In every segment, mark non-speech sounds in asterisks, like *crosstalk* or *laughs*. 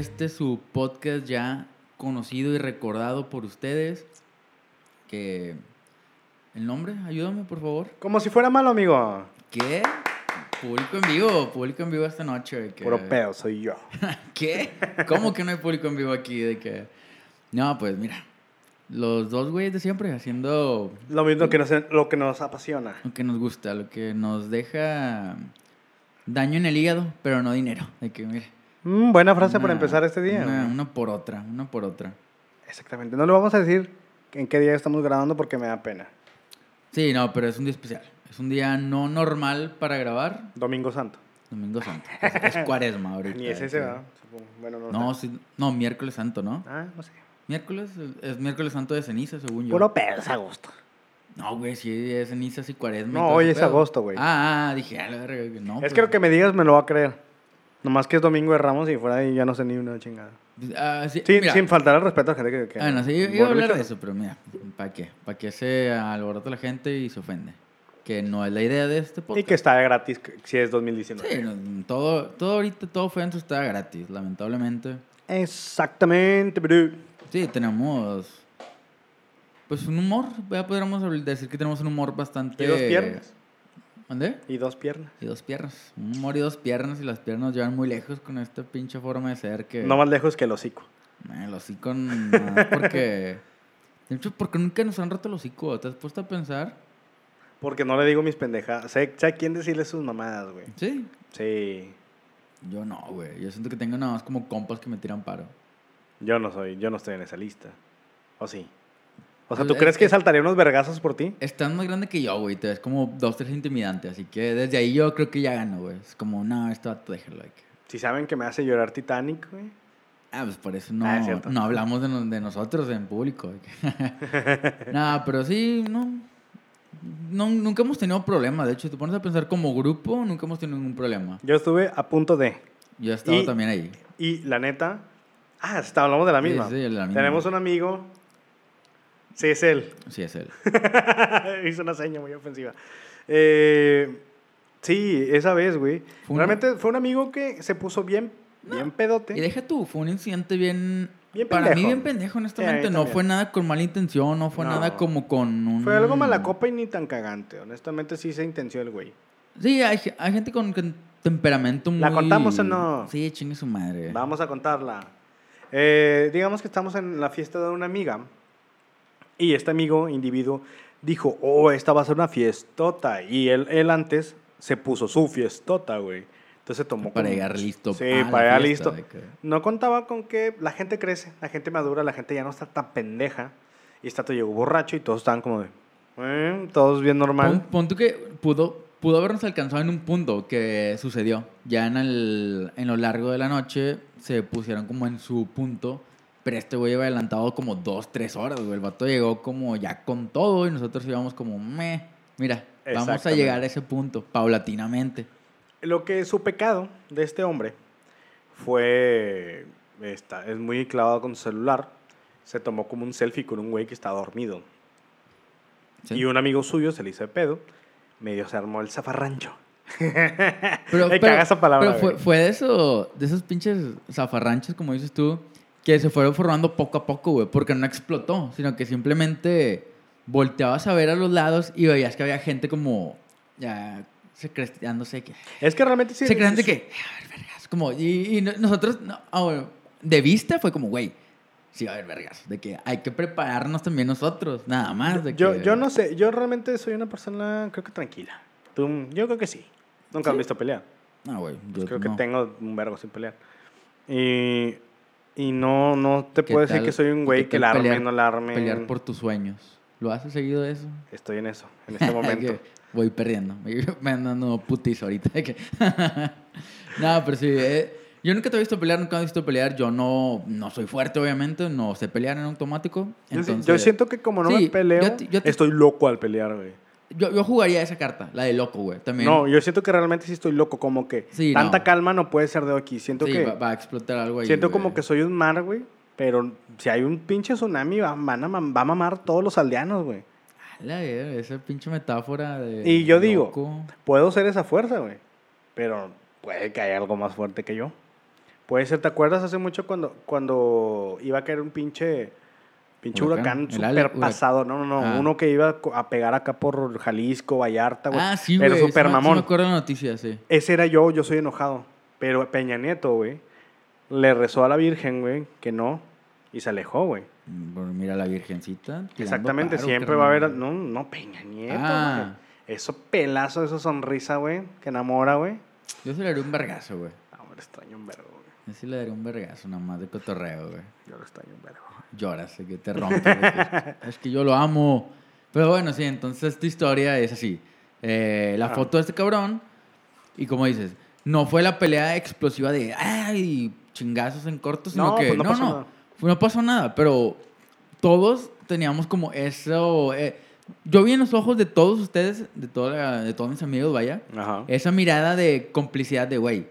este su podcast ya conocido y recordado por ustedes. Que. ¿El nombre? Ayúdame, por favor. Como si fuera malo, amigo. ¿Qué? Público en vivo, público en vivo esta noche. que- Puro pedo, soy yo. *laughs* ¿Qué? ¿Cómo que no hay público en vivo aquí? De que... No, pues mira. Los dos güeyes de siempre haciendo Lo mismo que nos, lo que nos apasiona. lo que nos gusta, lo que nos deja daño en el hígado, pero no dinero. De que, mira. Mm, buena frase para una- empezar este día. Una, por otra, una por otra. Exactamente. No le vamos a decir en qué día estamos grabando porque me da pena. Sí, no, pero es un día especial. Es un día no normal para grabar. Domingo Santo. Domingo Santo. *laughs* Es, es cuaresma ahorita. Ni es ese, ¿verdad? Bueno, no. No, sí, no, miércoles santo, ¿no? Ah, no sé. Miércoles, es miércoles santo de ceniza, según yo. Puro pedo, es agosto. No, güey, sí, es cenizas y cuaresma. No, hoy es pedo. agosto, güey. Ah, ah, dije, a la verga, no. es pues, que lo que me digas me lo va a creer. Nomás que es domingo de Ramos y fuera ahí ya no sé ni una chingada. ah, sí, mira, sin faltar el respeto a la gente que. que Ah, no, sí, iba iba a hablar de eso, pero mira, ¿para qué? ¿Para qué se alborota la gente y se ofende? Que no es la idea de este podcast. Y que está gratis si es 2019. Sí, no, todo, todo ahorita, todo Friends está gratis, lamentablemente. Exactamente, bro. Sí, tenemos. Pues un humor, ya podríamos decir que tenemos un humor bastante. Y dos piernas. ¿Dónde? Y dos piernas. Y dos piernas. Un humor y dos piernas, y las piernas llevan muy lejos con esta pinche forma de ser que. No más lejos que el hocico. Eh, El hocico, no, porque. De hecho, porque nunca nos han roto el hocico. ¿Te has puesto a pensar? Porque no le digo mis pendejadas. Sé, sé a quién decirle sus mamadas, güey. Sí. Sí. Yo no, güey. Yo siento que tengo nada más como compas que me tiran paro. Yo no soy, yo no estoy en esa lista. ¿O sí? O sea, ¿tú es crees que saltaría unos vergazos por ti? Estás más grande que yo, güey. Te ves como dos, tres intimidantes. Así que desde ahí yo creo que ya gano, güey. Es como, no, esto déjalo. like. Si saben que me hace llorar Titanic, güey. Ah, pues por eso no, Ah, es no hablamos de, no- de nosotros en público. *laughs* no, pero sí, no, no. Nunca hemos tenido problemas. De hecho, te pones a pensar como grupo, nunca hemos tenido ningún problema. Yo estuve a punto de. Yo he estado Y- también ahí. Y la neta. Ah, está, hablamos de la Sí, misma. sí, de la misma. Tenemos un amigo. Sí, es él. Sí, es él. *laughs* Hizo una seña muy ofensiva. Eh, sí, esa vez, güey. Fue un- Realmente fue un amigo que se puso bien, bien pedote. Y deja tú, fue un incidente bien. Bien para mí, bien pendejo, honestamente. Sí, no fue nada con mala intención, no fue No. nada como con un. Fue algo mala copa y ni tan cagante. Honestamente, sí se intenció el güey. Sí, hay, ge- hay gente con, con temperamento muy. ¿La contamos o no? Sí, chingue su madre. Vamos a contarla. Eh, digamos que estamos en la fiesta de una amiga y este amigo, individuo, dijo, oh, esta va a ser una fiestota. Y él, él antes se puso su fiestota, güey. Entonces tomó... Para llegar listo Sí, para llegar listo. que- No contaba con que la gente crece, la gente madura, la gente ya no está tan pendeja. Y tato llegó borracho y todos estaban como de... "Eh", todos bien Pon, normal. pon tú que pudo, pudo habernos alcanzado en un punto que sucedió. Ya en, el, en lo largo de la noche se pusieron como en su punto. Pero este güey iba adelantado como dos, tres horas, güey. El vato llegó como ya con todo y nosotros íbamos como, meh. Mira, vamos a llegar a ese punto, paulatinamente. Lo que su pecado de este hombre fue, está, es muy clavado con su celular, se tomó como un selfie con un güey que está dormido. ¿sí? Y un amigo suyo se le hizo de pedo, medio se armó el zafarrancho. Pero, *laughs* Me pero- caga esa palabra, pero fue, güey. fue de, eso, de esos pinches zafarranchos, como dices tú, que se fueron formando poco a poco, güey, porque no explotó, sino que simplemente volteabas a ver a los lados y veías que había gente como ya secreteándose que Es que realmente sí. se crean de que "Ah, a ver vergas como y, y no- nosotros no, ah, bueno, de vista fue como güey sí va a haber vergas de que hay que prepararnos también nosotros nada más de Yo, que- yo no sé, yo realmente soy una persona, creo que tranquila. Tú, yo creo que sí. Nunca ¿Sí? han visto pelear. no güey yo Pues creo no. que tengo un vergo sin pelear. Y, y no, no te ¿Qué puedo decir que soy un güey que la arme, no la arme. pelear por tus sueños lo haces seguido eso Estoy en eso, en *laughs* este momento. Voy perdiendo. *laughs* Me ando dando putis ahorita. *laughs* no, pero sí. eh, yo nunca te he visto pelear, nunca he visto pelear. Yo no, no soy fuerte, obviamente. No sé pelear en automático. Entonces, yo siento que como no Sí, me peleo, yo te- yo te- estoy loco al pelear, güey. Yo, yo jugaría esa carta, la de loco, güey. También. No, yo siento que realmente sí estoy loco, como que Sí, tanta no. calma no puede ser de aquí. Siento sí, que va, va a explotar algo ahí. siento güey. como que soy un mar, güey, pero si hay un pinche tsunami va, van a, va a mamar todos los aldeanos, güey. La esa pinche metáfora de. Y yo digo. Puedo ser esa fuerza, güey, pero puede que haya algo más fuerte que yo. Puede ser, ¿te acuerdas hace mucho cuando, cuando iba a caer un pinche, pinche Huracán, huracán, super pasado? No, no, no. Ah. Uno que iba a pegar acá por Jalisco, Vallarta, güey. Ah, sí, güey. Pero super sí mamón. me acuerdo de la noticia, sí. Ese era yo, yo soy enojado. Pero Peña Nieto, güey, le rezó a la Virgen, güey, que no. Y se alejó, güey. Bueno, Mira la virgencita. Exactamente, paro, siempre va a haber... No, no, Peña Nieto, Ah. güey. Eso pelazo, esa sonrisa, güey, que enamora, güey. Yo se le daría un vergazo, güey. Ah, lo extraño un vergo, güey. Yo sí le daría un vergazo, nada más de cotorreo, güey. Yo lo extraño un vergo. Lloras, que te rompes. *laughs* es que yo lo amo. Pero bueno, sí, entonces esta historia es así. Eh, la Ah. foto de este cabrón, y como dices, no fue la pelea explosiva de, ay, chingazos en corto, sino No, que, pues no no, pasó no, nada. no pasó nada, pero todos teníamos como eso. eh, yo vi en los ojos de todos ustedes, de, toda, de todos mis amigos, vaya, Ajá. esa mirada de complicidad de, güey,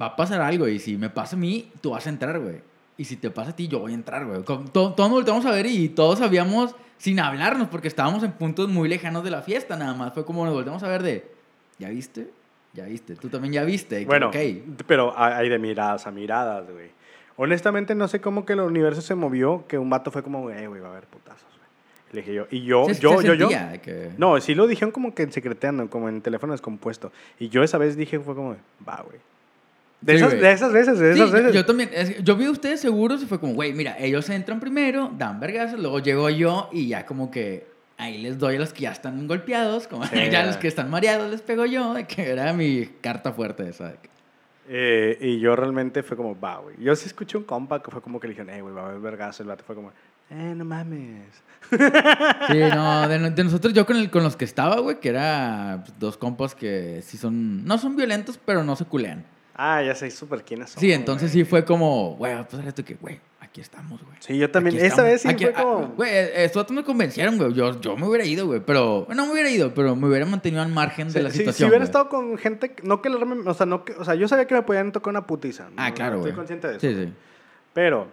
va a pasar algo y si me pasa a mí, tú vas a entrar, güey. Y si te pasa a ti, yo voy a entrar, güey. Todos nos volteamos a ver y todos sabíamos sin hablarnos porque estábamos en puntos muy lejanos de la fiesta, nada más. Fue como nos volteamos a ver de, ¿ya viste? Ya viste. Tú también ya viste. Bueno, ok. pero hay de miradas a miradas, güey. Honestamente, no sé cómo que el universo se movió, que un vato fue como, eh, güey, va a haber putazos, güey. Le dije yo, y yo, Se- yo, se yo, yo. que- No, sí lo dijeron como que secreteando, como en teléfono descompuesto. Y yo esa vez dije, fue como, va, güey. De, Sí, esas, de esas veces, de Sí, esas yo, veces. yo también. es yo vi a ustedes seguros y fue como, güey, mira, ellos entran primero, dan vergazos, luego llego yo y ya como que ahí les doy a los que ya están golpeados, como Sí, *laughs* ya a los que están mareados les pego yo, de que era mi carta fuerte esa. Eh, y yo realmente fue como, va, güey. Yo sí escuché un compa que fue como que le dijeron, eh, güey, va a haber vergazo. El vato fue como, eh, no mames. *laughs* Sí, no, de, de nosotros yo con, el, con los que estaba, güey, que era pues, dos compas que sí son, no son violentos, pero no se culean. Ah, ya sé súper quiénes son. Sí, entonces güey. sí fue como, güey, pues esto que, güey, aquí estamos, güey. Sí, yo también. Aquí Esa estamos. vez sí Aquí- fue ah, como. Güey, estos me convencieron, güey. Yo, yo me hubiera ido, güey. Pero. No me hubiera ido, pero me hubiera mantenido al margen de la sí, situación. si hubiera güey. estado con gente, no que arme- o sea, no que, o sea, yo sabía que me podían tocar una putiza. Ah, ¿no? claro, güey. Estoy consciente de eso. Sí, sí. Pero,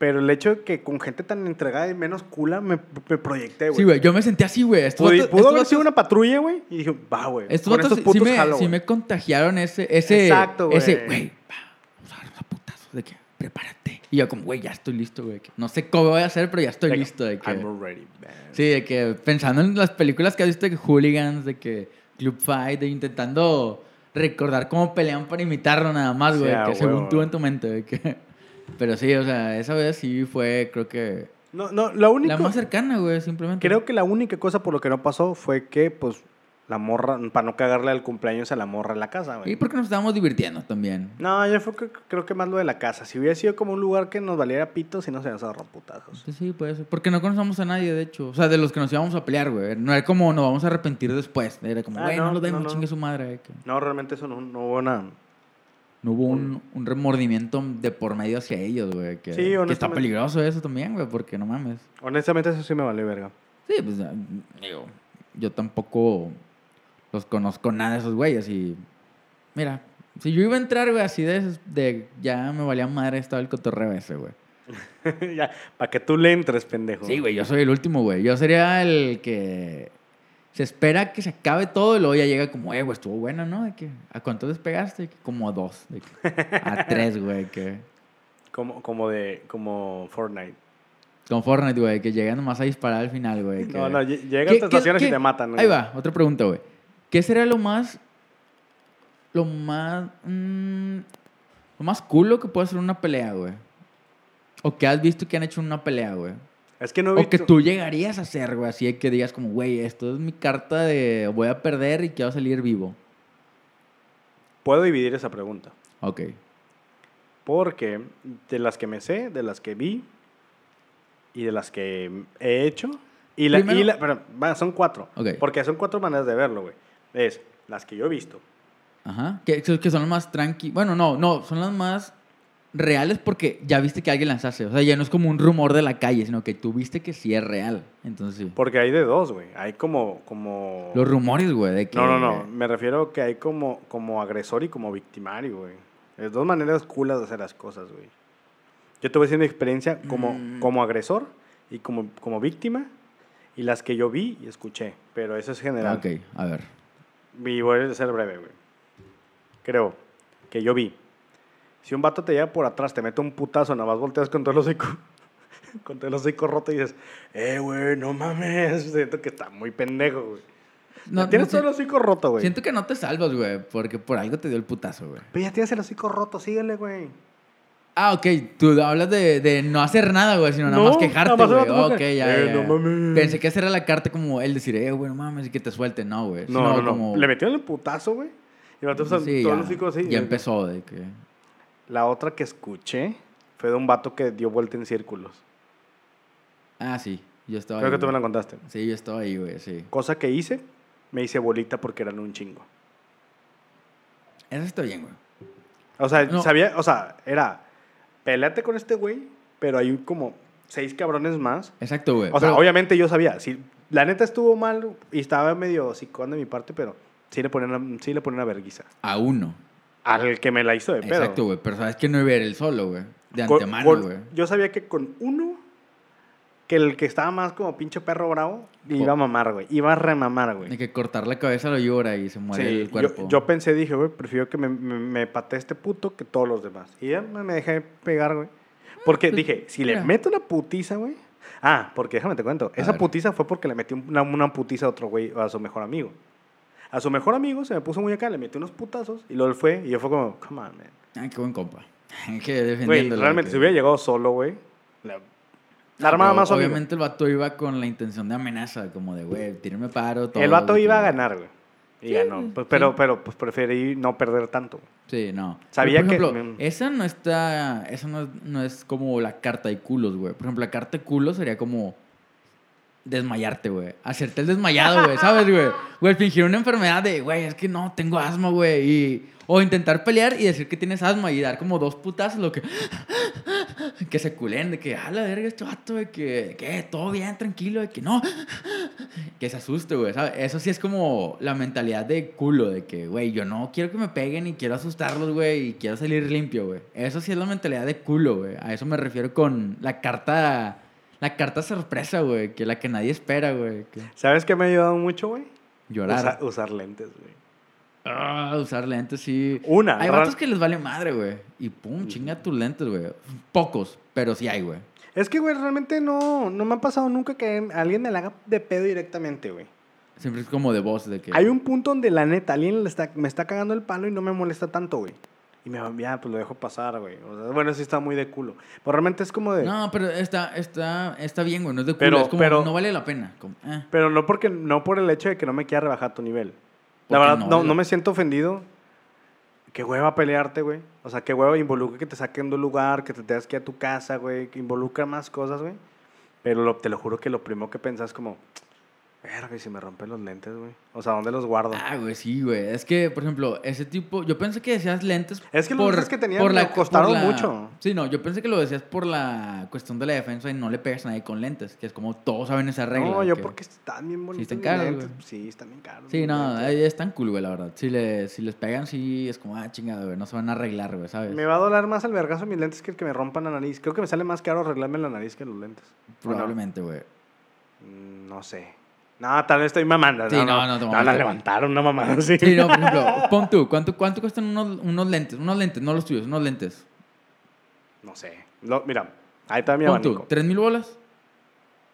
pero el hecho de que con gente tan entregada y menos cula me, me proyecté, güey. Sí, güey. Yo me sentí así, güey. Pudo, vatos- pudo haber sido una patrulla, güey, y dije, va, güey. Estos vatos estos sí- putos sí, me, jalo, sí güey. me contagiaron ese. ese Exacto, güey. Ese, güey, va, vamos a agarrar a putazos. De que, prepárate. Y yo, como, güey, ya estoy listo, güey. No sé cómo voy a hacer, pero ya estoy listo. De que, I'm ready, man. Sí, de que pensando en las películas que has visto de que hooligans, de que Club Fight, de intentando recordar cómo pelean para imitarlo nada más, güey, que según tú en tu mente, de que... Pero sí, o sea, esa vez sí fue, creo que, No, no, la única. la más cercana, güey, simplemente. Creo que la única cosa por lo que no pasó fue que, pues, la morra, para no cagarle al cumpleaños a la morra en la casa, güey. Y porque nos estábamos divirtiendo también. No, yo fue, que- creo que más lo de la casa. Si hubiera sido como un lugar que nos valiera pitos y no se nos agarró putazos. Sí, sí, puede ser. Porque no conocemos a nadie, de hecho. O sea, de los que nos íbamos a pelear, güey. No era como nos vamos a arrepentir después. Era como, Ah, güey, no, no, lo demos, no, no. chingue su madre. que No, realmente eso no, no hubo nada. No hubo un, un remordimiento de por medio hacia ellos, güey. Que, Sí, que está peligroso eso también, güey, porque no mames. Honestamente, eso sí me valió verga. Sí, pues ah, digo, yo tampoco los conozco nada de esos güeyes y mira, si yo iba a entrar, güey, así de, de ya me valía madre estaba el cotorreo ese, güey. *laughs* ya, para que tú le entres, pendejo. Sí, güey, yo soy el último, güey. Yo sería el que se espera que se acabe todo y luego ya llega como, eh, güey, estuvo bueno, ¿no? De que, ¿A cuánto despegaste? Que Como a dos, de que, a *laughs* tres, güey, que... Como, como de, como Fortnite. Con Fortnite, güey, que llegan nomás a disparar al final, güey. que- No, no, lle- llegas, ¿Qué- te qué- estacionas y te matan. Ahí güey. va, otra pregunta, güey. ¿Qué sería lo más. Lo más. mm, lo más culo que puede ser una pelea, güey? O que has visto que han hecho en una pelea, güey. Es que no O que tú llegarías a hacer, güey. Así que digas, como, güey, esto es mi carta de voy a perder y quiero salir vivo. Puedo dividir esa pregunta. Ok. Porque de las que me sé, de las que vi y de las que he hecho. Y la, Primero- y la- pero, va, son cuatro. Ok. Porque son cuatro maneras de verlo, güey. Es las que yo he visto. Ajá. Que, que son las más tranqui. Bueno, no, no. Son las más reales porque ya viste que alguien las hace. O sea, ya no es como un rumor de la calle, sino que tú viste que sí es real. Entonces sí. Porque hay de dos, güey. Hay como. como... Los rumores, güey, de que... No, no, no. Me refiero que hay como, como agresor y como victimario, güey. Es dos maneras culas de hacer las cosas, güey. Yo te voy a decir mi experiencia como, Mm. como agresor y como, como víctima. Y las que yo vi y escuché. Pero eso es general. Ok, a ver. Y voy a ser breve, güey. Creo que yo vi Si un vato te llega por atrás, te mete un putazo, nada más volteas con todo el hocico, *laughs* con todo el hocico roto y dices, eh, güey, no mames. *laughs* Siento que está muy pendejo, güey. No, tienes no, todo el hocico roto, güey. Siento que no te salvas, güey, porque por algo te dio el putazo, güey. Pero ya tienes el hocico roto, síguele, güey. Ah, ok. Tú hablas de, de no hacer nada, güey, sino nada No, más quejarte, güey. como Ok, que, ya, "Eh, ya, no mames". Pensé que esa era la carta como el decir, eh, güey, no mames, y que te suelte. No, güey. No, no, no. como- Le metieron el putazo, güey. Y el vato Sí, todo el hocico así. ya empezó de que... La otra que escuché fue de un vato que dio vuelta en círculos. Ah, sí. Yo estaba Creo ahí, que tú me la contaste. Sí, yo estaba ahí, güey, sí. Cosa que hice, me hice bolita porque eran un chingo. Eso está bien, güey. O sea, No. sabía, o sea, era, peleate con este güey, pero hay como seis cabrones más. Exacto, güey. O sea, obviamente yo sabía, si la neta estuvo mal y estaba medio psicón de mi parte, pero sí le ponen una, sí le ponen una verguiza. A uno. Al que me la hizo de pedo. Exacto, güey. Pero sabes que no iba a ir el solo, güey. De Con- antemano, güey. Yo sabía que con uno, que el que estaba más como pinche perro bravo, iba a mamar, güey. Iba a remamar, güey. De que cortar la cabeza lo llora y se muere Sí, el yo, cuerpo. yo pensé, dije, güey, prefiero que me, me, me patee este puto que todos los demás. Y ya me dejé pegar, güey. Porque pues, dije, si le mira. meto una putiza, güey. Ah, porque déjame te cuento. A Esa ver. putiza fue porque le metí una, una putiza a otro güey, a su mejor amigo. A su mejor amigo se me puso muy acá, le metí unos putazos y luego él fue. Y yo fue como, come on, man. Ay, qué buen compa. *laughs* que Güey, defendiéndolo. realmente, que- si hubiera llegado solo, güey, la, la Ah, armaba más su amigo. Obviamente el vato iba con la intención de amenaza, como de, güey, tírenme paro. todo, El vato iba a ganar, güey. Y Sí, ganó. Pues, pero, pero pues preferí no perder tanto. Sí, no. Sabía Pero, que- por ejemplo, esa no está. Esa no no es como la carta de culos, güey. Por ejemplo, la carta de culos sería como. Desmayarte, güey. Hacerte el desmayado, güey. ¿Sabes, güey? Güey, fingir una enfermedad de, güey, es que no, tengo asma, güey. Y... O intentar pelear y decir que tienes asma y dar como dos putazos, lo que. que se culen, de que, a la verga, este vato, de que, que todo bien, tranquilo, de que no. que se asuste, güey, ¿sabes? Eso sí es como la mentalidad de culo, de que, güey, yo no quiero que me peguen y quiero asustarlos, güey, y quiero salir limpio, güey. Eso sí es la mentalidad de culo, güey. A eso me refiero con la carta, la carta sorpresa, güey, que la que nadie espera, güey. que ¿Sabes qué me ha ayudado mucho, güey? Llorar. Usa- usar lentes, güey. Ah, usar lentes, sí. Una, Hay vatos que les vale madre, güey. Y pum, chinga tus lentes, güey. Pocos, pero sí hay, güey. Es que, güey, realmente no, no me ha pasado nunca que alguien me la haga de pedo directamente, güey. Siempre es como de voz, de que... Hay un punto donde la neta, alguien le está, me está cagando el palo y no me molesta tanto, güey. Y me va, ya, pues lo dejo pasar, güey. O sea, bueno, sí está muy de culo. Pero realmente es como de... No, pero está, está, está bien, güey. No es de culo. Pero- es como, pero- no vale la pena. Como, eh. Pero no porque no por el hecho de que no me quiera rebajar tu nivel. La verdad, no, no, me siento ofendido. Qué hueva pelearte, güey. O sea, qué hueva involucra que te saquen de un lugar, que te tengas que ir a tu casa, güey. Que involucra más cosas, güey. Pero lo- te lo juro que lo primero que pensás es como... Verga, y si me rompen los lentes, güey. O sea, ¿dónde los guardo? Ah, güey, sí, güey. Es que, por ejemplo, ese tipo... Yo pensé que decías lentes Es que los lentes que tenía me costaron mucho. Sí, no, yo pensé que lo decías por la cuestión de la defensa y no le pegas a nadie con lentes. Que es como todos saben esa regla. no, yo que- porque están bien bonitos están mis caros. Sí, están bien caros. Sí, no, lentes. están cool, güey, la verdad. Si, le, si les pegan, sí, es como, ah, chingado, güey. No se van a arreglar, güey, ¿sabes? Me va a doler más el vergazo mis lentes que el que me rompan la nariz. Creo que me sale más caro arreglarme la nariz que los lentes. Probablemente, güey. Mm, No sé. No, tal vez estoy mamando. Sí, no, no te No, la levantaron una mamada así. Sí, no, por ejemplo, *laughs* pon tú, ¿cuánto, cuánto cuestan unos, unos lentes? Unos lentes, no los tuyos, unos lentes. No sé. Lo- mira, ahí está mi Pon tú, abanico. ¿tres mil bolas?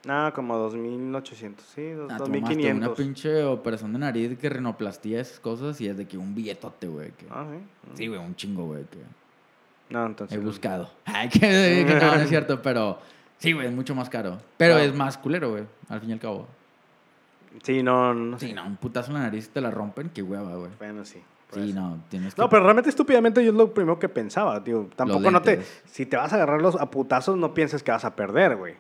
No, como 2800. Sí, Ah, te mamaste, 2500. Una pinche operación de nariz que rinoplastía esas cosas y es de que un billetote, güey. que- Ah, sí. Sí, güey, un chingo, güey, que No, entonces. he buscado. *laughs* Ay, que, que no, no es cierto, pero sí, güey, es mucho más caro. Pero No. es más culero, güey, al fin y al cabo. Sí, no, no sé. Sí, no, un putazo en la nariz te la rompen, qué hueva, güey. Bueno, sí. Sí, no, tienes que... No, pero realmente estúpidamente yo es lo primero que pensaba, tío. Tampoco no te... Si te vas a agarrar los a putazos, no pienses que vas a perder, güey.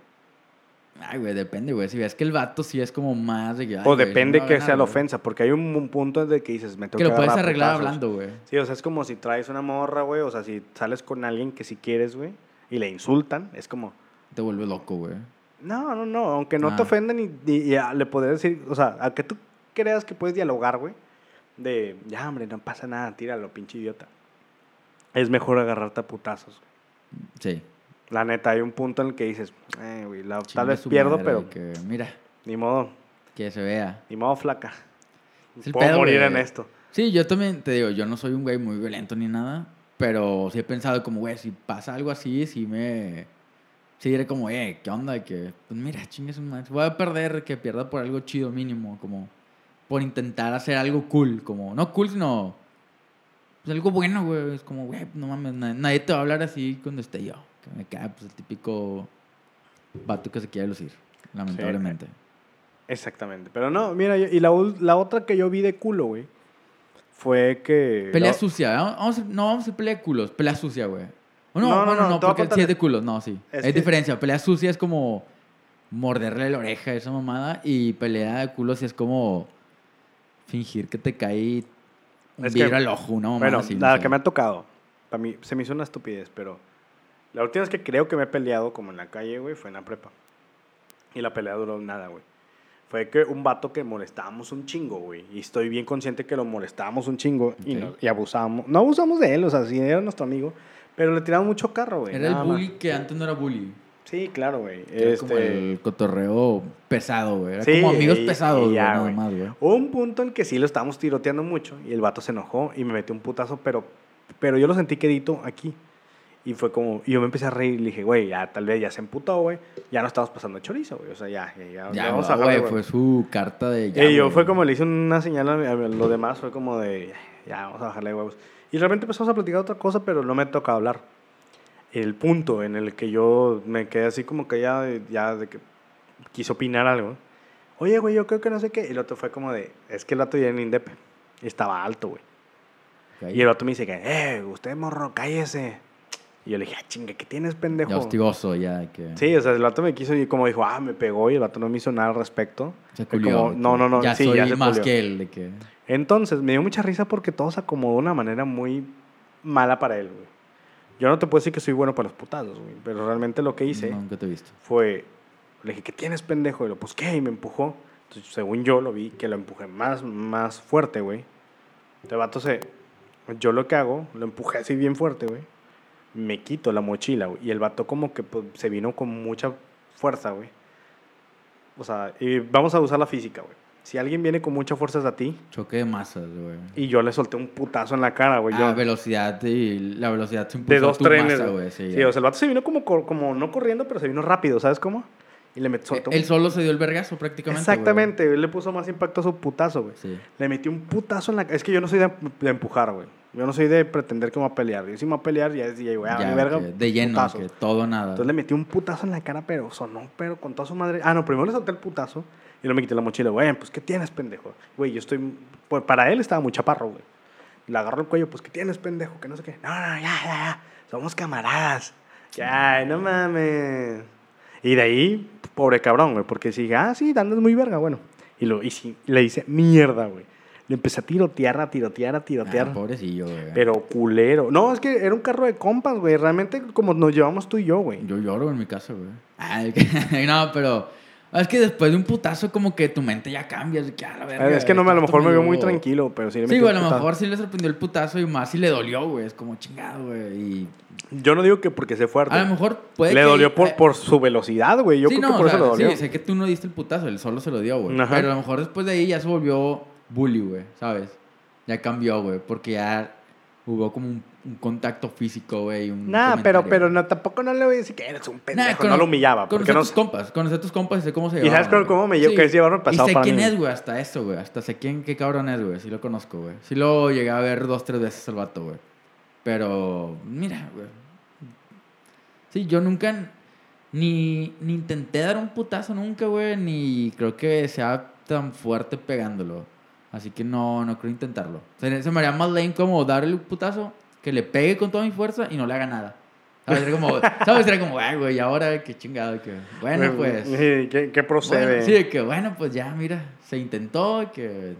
Ay, güey, depende, güey. Si ves que el vato sí es como más de ay, O güey, sí depende que ganar, sea la ofensa, porque hay un, un punto en el que dices, me tengo Que que, lo puedes arreglar putazos. hablando, güey. Sí, o sea, es como si traes una morra, güey, o sea, si sales con alguien que si quieres, güey, y le insultan, es como, Te vuelve loco, güey. No, no, no, aunque no Ah. te ofenden y, y- le podrías decir, o sea, a que tú creas que puedes dialogar, güey, de, ya, hombre, no pasa nada, tíralo, pinche idiota. Es mejor agarrarte a putazos. Sí. La neta, hay un punto en el que dices, eh, güey, la- tal vez pierdo, pero Que, mira, ni modo, que se vea. ni modo flaca. Es el Puedo pedo, morir güey. en esto. Sí, yo también te digo, yo no soy un güey muy violento ni nada. Pero sí he pensado como, güey, si pasa algo así, sí me... Sí diré como, eh, ¿qué onda? Que, pues mira, chingues un Voy a perder, que pierda por algo chido mínimo, como por intentar hacer algo cool, como, no cool, sino pues algo bueno, güey. Es como, güey, no mames, nadie, nadie te va a hablar así cuando esté yo. Que me cae, pues el típico vato que se quiere lucir, lamentablemente. Exactamente. Pero no, mira, y la, la otra que yo vi de culo, güey, fue que... Pelea sucia, ¿eh? vamos a- no vamos a hacer pelea de culos, pelea sucia, güey. No, No, no, no, no, porque sí es de culos, no, sí. Es Es, que- diferencia, pelea sucia es como morderle la oreja a esa mamada y pelea de culos es como fingir que te cae un Es que- vidrio al ojo, una mamada Bueno, así, no la sé. que me ha tocado, para mí se me hizo una estupidez, pero la última vez que creo que me he peleado como en la calle, güey, fue en la prepa. Y la pelea duró nada, güey. Fue que un vato que molestábamos un chingo, güey. Y estoy bien consciente que lo molestábamos un chingo y, Ok. no- y abusábamos. No abusamos de él, o sea, sí era nuestro amigo, pero le tiramos mucho carro, güey. Era el nada más. bully que antes no era bully. Sí, claro, güey. Era como Este, el cotorreo pesado, güey. Era Sí, como amigos y- pesados, güey, nada güey. más, güey. Hubo un punto en que sí lo estábamos tiroteando mucho y el vato se enojó y me metió un putazo, pero, pero yo lo sentí quedito aquí. Y fue como, y yo me empecé a reír y le dije, güey, ya tal vez ya se emputó, güey. Ya no estamos pasando chorizo, güey. O sea, ya, ya, ya, Ya, vamos a güey, bajarle, fue su carta de... ya, y yo güey. fue como le hice una señal a, a los demás, fue como de, ya, vamos a bajarle de huevos. Y realmente empezamos a platicar otra cosa, pero no me toca hablar. El punto en el que yo me quedé así como que ya, ya de que quiso opinar algo. Oye, güey, yo creo que no sé qué. Y el otro fue como de, es que el vato ya en Indepe. Estaba alto, güey. Ok. Y el vato me dice que, eh, usted morro, cállese. Y yo le dije, ah, chinga, ¿qué tienes, pendejo? Ya hostigoso, ya que... Sí, o sea, el vato me quiso y como dijo, ah, me pegó y el vato no me hizo nada al respecto. Se culió. como, no, no, no, Ya sí, soy ya se más culió. que él, de que... Entonces, me dio mucha risa porque todo se acomodó de una manera muy mala para él, güey. Yo no te puedo decir que soy bueno para los putazos, güey, pero realmente lo que hice Nunca te he visto. fue, le dije, ¿qué tienes, pendejo? Y lo, pues, ¿qué? Y me empujó. Entonces, según yo lo vi, que lo empujé más, más fuerte, güey. Este vato se, yo lo que hago, lo empujé así bien fuerte, güey. Me quito la mochila, güey. Y el vato como que pues, se vino con mucha fuerza, güey. O sea, y vamos a usar la física, güey. Si alguien viene con mucha fuerza a ti, Choque de masas, güey. y yo le solté un putazo en la cara, güey. Ah, yo- velocidad y la velocidad se de dos tu trenes. güey. Sí, o sea, el vato se vino como, como no corriendo, pero se vino rápido, ¿sabes cómo? Y le metió un- Él solo se dio el vergazo prácticamente. güey. Exactamente, él le puso más impacto a su putazo, güey. Sí. Le metí un putazo en la Es que yo no soy de, de empujar, güey. Yo no soy de pretender que me va a pelear. Yo si me va a pelear, ya es güey. Ya, mi verga, de lleno, putazo. que todo nada. Entonces le metí un putazo en la cara, pero sonó, pero con toda su madre. Ah, no, primero le solté el putazo y luego me quité la mochila. Güey, pues, ¿qué tienes, pendejo? Güey, yo estoy. Pues para él estaba muy chaparro, güey. Le agarró el cuello, pues, ¿qué tienes, pendejo? Que no sé qué. No, no, ya, ya, ya. Somos camaradas. Ya, no mames. Y de ahí, pobre cabrón, güey, porque si, ah, sí, andas muy verga, bueno. Y, lo, y sí, le hice mierda, güey. Le empecé a tirotear, a tirotear, a tirotear. Ah, pobrecillo, güey. Pero culero. No, es que era un carro de compas, güey. Realmente como nos llevamos tú y yo, güey. Yo lloro en mi casa, güey. Ay, que- *laughs* no, pero... Es que después de un putazo como que tu mente ya cambia. Es, que, a la verga, es que no a lo mejor me medio- muy tranquilo, pero sí le Sí, güey, a lo mejor sí le sorprendió el putazo y más si le dolió, güey. Es como chingado, güey. Y Yo no digo que porque sea fuerte. a lo mejor puede le que- dolió por, eh, por su velocidad, güey. Yo sí, creo no, que por o eso le dolió. Sí, sé que tú no diste el putazo, él solo se lo dio, güey. Pero a lo mejor después de ahí ya se volvió bully, güey, ¿sabes? Ya cambió, güey, porque ya hubo como un, un contacto físico, güey. Nah, pero, pero no, tampoco no le voy a decir que eres un Nah, pendejo. no lo humillaba. Conocí a no tus compas, conocí a tus compas y sé cómo se ¿Y llevaban, sabes cómo- me llevo- que es llevarme pasado Y sé para quién mí? es, güey, hasta eso, güey. Hasta sé quién, qué cabrón es, güey. Sí lo conozco, güey. Sí lo llegué a ver dos, tres veces al vato, güey. Pero, mira, güey. Sí, yo nunca ni, ni intenté dar un putazo nunca, güey. Ni creo que sea tan fuerte pegándolo. Así que no, no creo intentarlo. Se, se me haría más lame como darle un putazo, que le pegue con toda mi fuerza y no le haga nada. ¿Sabes? Sería como, ¿sabes? Sería como, ay, güey, ¿y ahora qué chingado. Que, bueno, pues. Sí, ¿Qué, qué procede? Bueno, sí, que bueno, pues ya, mira, se intentó, que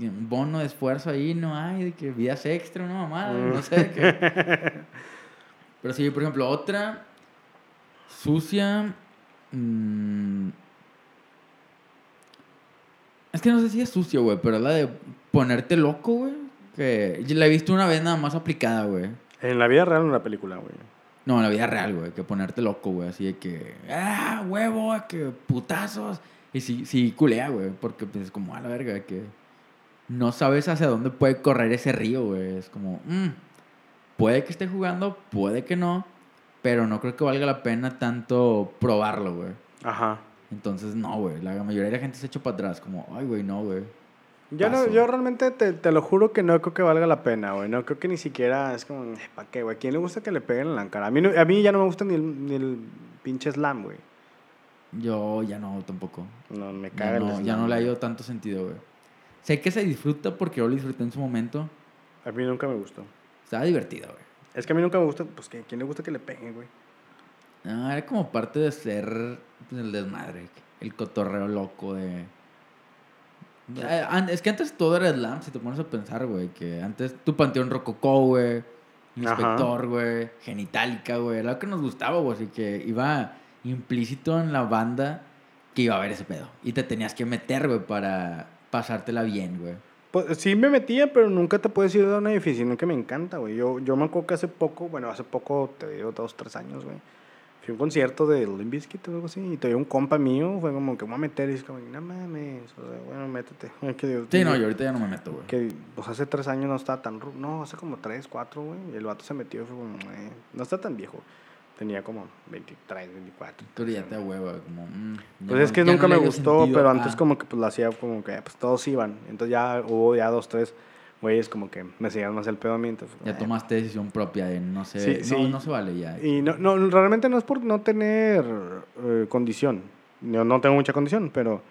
un bono de esfuerzo ahí no hay, de que vidas extra, no mamá, Mm. no sé. de que- *laughs* Pero sí, por ejemplo, otra sucia. mm, Es que no sé si es sucio, güey, pero es la de ponerte loco, güey. Que yo la he visto una vez nada más aplicada, güey. En la vida real o en la película, güey. No, en la vida real, güey, que ponerte loco, güey, así de que, ah, huevo, que putazos. Y sí, sí, culea, güey, porque pues es como a la verga, que no sabes hacia dónde puede correr ese río, güey. Es como, mm, puede que esté jugando, puede que no, pero no creo que valga la pena tanto probarlo, güey. Ajá. Entonces, no, güey. La mayoría de la gente se echa para atrás, como, ay, güey, no, güey. Yo, no, yo realmente te, te lo juro que no creo que valga la pena, güey. No creo que ni siquiera es como, ¿para qué, güey? ¿A quién le gusta que le peguen en la cara? A mí, no- a mí ya no me gusta ni el, ni el pinche slam, güey. Yo ya no, tampoco. No, me Ya caga el no, slam. ya no le ha ido tanto sentido, güey. Sé que se disfruta porque yo lo disfruté en su momento. A mí nunca me gustó. Estaba divertido, güey. Es que a mí nunca me gusta, pues, que ¿a quién le gusta que le peguen, güey? No, era como parte de ser pues, el desmadre, el cotorreo loco de... Eh, Es que antes todo era slam, si te pones a pensar, güey, que antes tu panteón rococó, güey, inspector, güey, genitalica, güey, era lo que nos gustaba, güey, así que iba implícito en la banda que iba a haber ese pedo. Y te tenías que meter, güey, para pasártela bien, güey. Pues sí me metía, pero nunca te puedes ir de una edificio que me encanta, güey. Yo, yo me acuerdo que hace poco, bueno, hace poco, te digo, dos, tres años, güey. Fui a un concierto de Limp Bizkit o algo así, y todavía un compa mío fue como que me voy a meter, y es como, no mames, o sea, bueno, métete. *laughs* Que Sí, no, yo ahorita ya no me meto, güey. Que, pues hace tres años no estaba tan... No, hace como tres, cuatro, güey. Y el vato se metió y fue como, eh, no está tan viejo. Tenía como 23, 24. Tú ya te hueva, como... mm, Pues no- es que no nunca me gustó, sentido pero antes como que pues lo hacía como que pues todos iban. Entonces ya hubo ya dos, tres güeyes como que me seguían más el pedo a mí. entonces, Ya eh, tomaste decisión propia de no Sí, no, sí. no se vale ya. Y no, no, realmente no es por no tener eh, condición. Yo no tengo mucha condición, pero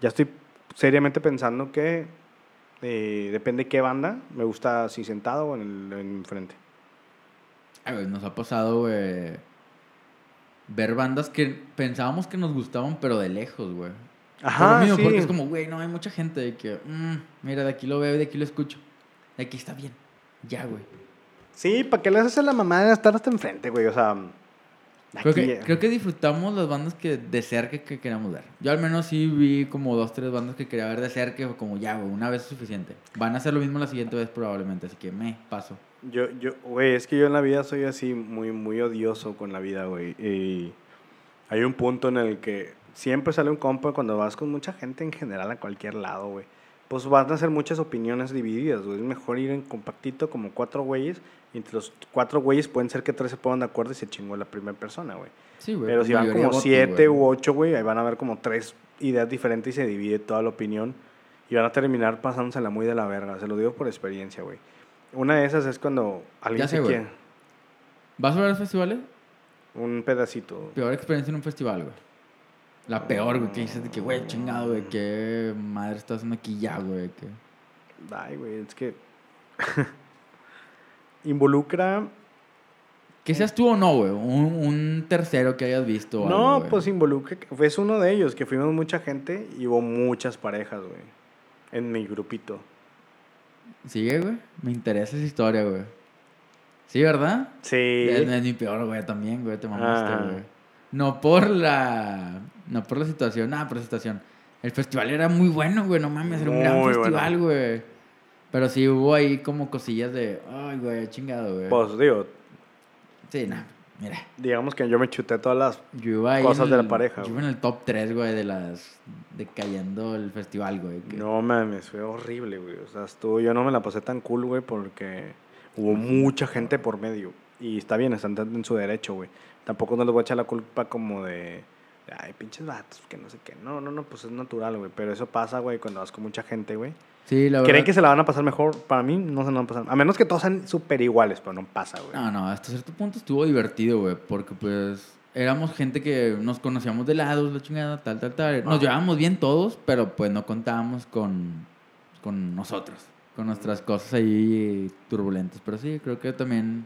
ya estoy seriamente pensando que eh, depende qué banda, me gusta si sentado o en el en frente. Ay, güey, nos ha pasado, güey, ver bandas que pensábamos que nos gustaban, pero de lejos, güey. Por lo Ajá, mismo, sí. porque es como, güey, no, hay mucha gente de que, mm, mira, de aquí lo veo y de aquí lo escucho. De aquí está bien. Ya, güey. Sí, ¿para qué le haces a la mamá de estar hasta enfrente, güey? O sea, Creo aquí, que, eh, creo que disfrutamos las bandas que de cerca que queríamos ver. Yo al menos sí vi como dos, tres bandas que quería ver de cerca como, ya, güey, una vez es suficiente. Van a hacer lo mismo la siguiente vez probablemente, así que me paso. Yo, yo, güey, es que yo en la vida soy así muy, muy odioso con la vida, güey. Y hay un punto en el que siempre sale un compa cuando vas con mucha gente en general a cualquier lado, güey. Pues van a ser muchas opiniones divididas, güey. Es mejor ir en compactito como cuatro güeyes. Y entre los cuatro güeyes pueden ser que tres se pongan de acuerdo y se chingó la primera persona, güey. Sí, güey. Pero por si van como siete güey. u ocho, güey, ahí van a haber como tres ideas diferentes y se divide toda la opinión. Y van a terminar pasándosela muy de la verga. Se lo digo por experiencia, güey. Una de esas es cuando alguien Ya sé, se quiere ¿Vas a ver festivales? un pedacito. Peor experiencia en un festival, güey. La peor, güey, que dices de que, güey, chingado, güey, qué madre estás haciendo aquí ya, güey. Que... Ay, güey, es que *laughs* involucra Que seas tú o no, güey. Un, un tercero que hayas visto. No, algo, pues involucra es uno de ellos que fuimos mucha gente y hubo muchas parejas, güey, en mi grupito. Sigue, güey. Me interesa esa historia, güey. Sí, ¿verdad? Sí. Es, es mi peor, güey, también, güey. Te mamaste, Ah. güey. No por la... No por la situación. Nada, por la situación. El festival era muy bueno, güey. No mames, era un gran festival, güey. Pero sí hubo ahí como cosillas de... Ay, güey, chingado, güey. Pues digo, Sí, no. Mira. digamos que yo me chuté todas las Yo iba ahí Cosas de la pareja, Yo iba en el top 3, güey, de las... De cayendo el festival, güey. que- No mames, fue horrible, güey. O sea, estuvo, yo no me la pasé tan cool, güey, porque hubo mucha gente por medio. Y está bien, están en su derecho, güey. Tampoco no les voy a echar la culpa como de, ay, pinches vatos, que no sé qué. No, no, no, pues es natural, güey. Pero eso pasa, güey, cuando vas con mucha gente, güey. Sí, la verdad. ¿Creen que se la van a pasar mejor? Para mí no se la van a pasar. A menos que todos sean súper iguales, pero no pasa, güey. No, no, hasta cierto punto estuvo divertido, güey, porque pues éramos gente que nos conocíamos de lados, la chingada, tal, tal, tal. Nos Ajá. llevábamos bien todos, pero pues no contábamos con, con nosotros, con nuestras cosas ahí turbulentas. Pero sí, creo que también